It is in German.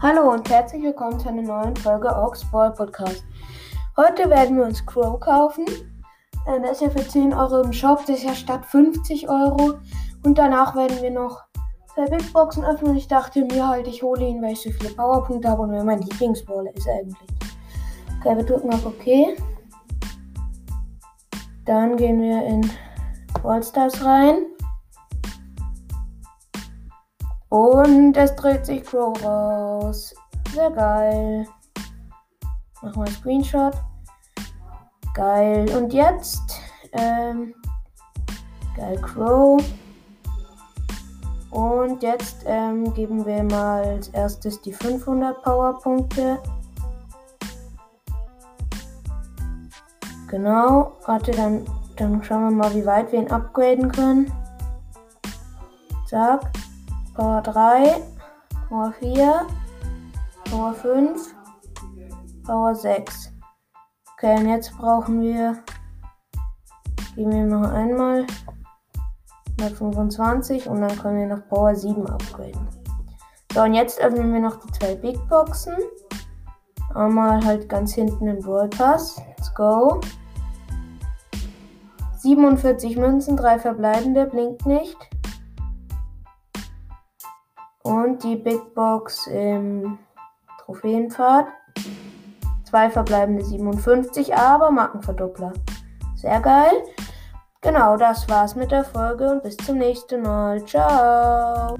Hallo und herzlich willkommen zu einer neuen Folge Ox Ball Podcast. Heute werden wir uns Crow kaufen. Äh, der ist ja für 10 Euro im Shop, das ist ja statt 50 Euro. Und danach werden wir noch zwei Big Boxen öffnen. Ich dachte mir halt, ich hole ihn, weil ich so viele Powerpunkte habe und wer mein Lieblingsballer ist eigentlich. Okay, wir drücken auf OK. Dann gehen wir in Wallstars rein. Und es dreht sich Crow raus. Sehr geil. Machen wir einen Screenshot. Geil. Und jetzt, ähm, geil Crow. Und jetzt ähm, geben wir mal als erstes die 500 Powerpunkte. Genau. Warte, dann, dann schauen wir mal, wie weit wir ihn upgraden können. Zack. Power 3, Power 4, Power 5, Power 6. Okay, und jetzt brauchen wir, geben wir noch einmal 125 und dann können wir noch Power 7 upgraden. So, und jetzt öffnen wir noch die zwei Big Boxen. Einmal halt ganz hinten im Brawl Pass. Let's go. 47 Münzen, 3 verbleibende, blinkt nicht. Und die Big Box im Trophäenpfad. Zwei verbleibende 57, aber Markenverdoppler. Sehr geil. Genau, das war's mit der Folge und bis zum nächsten Mal. Ciao.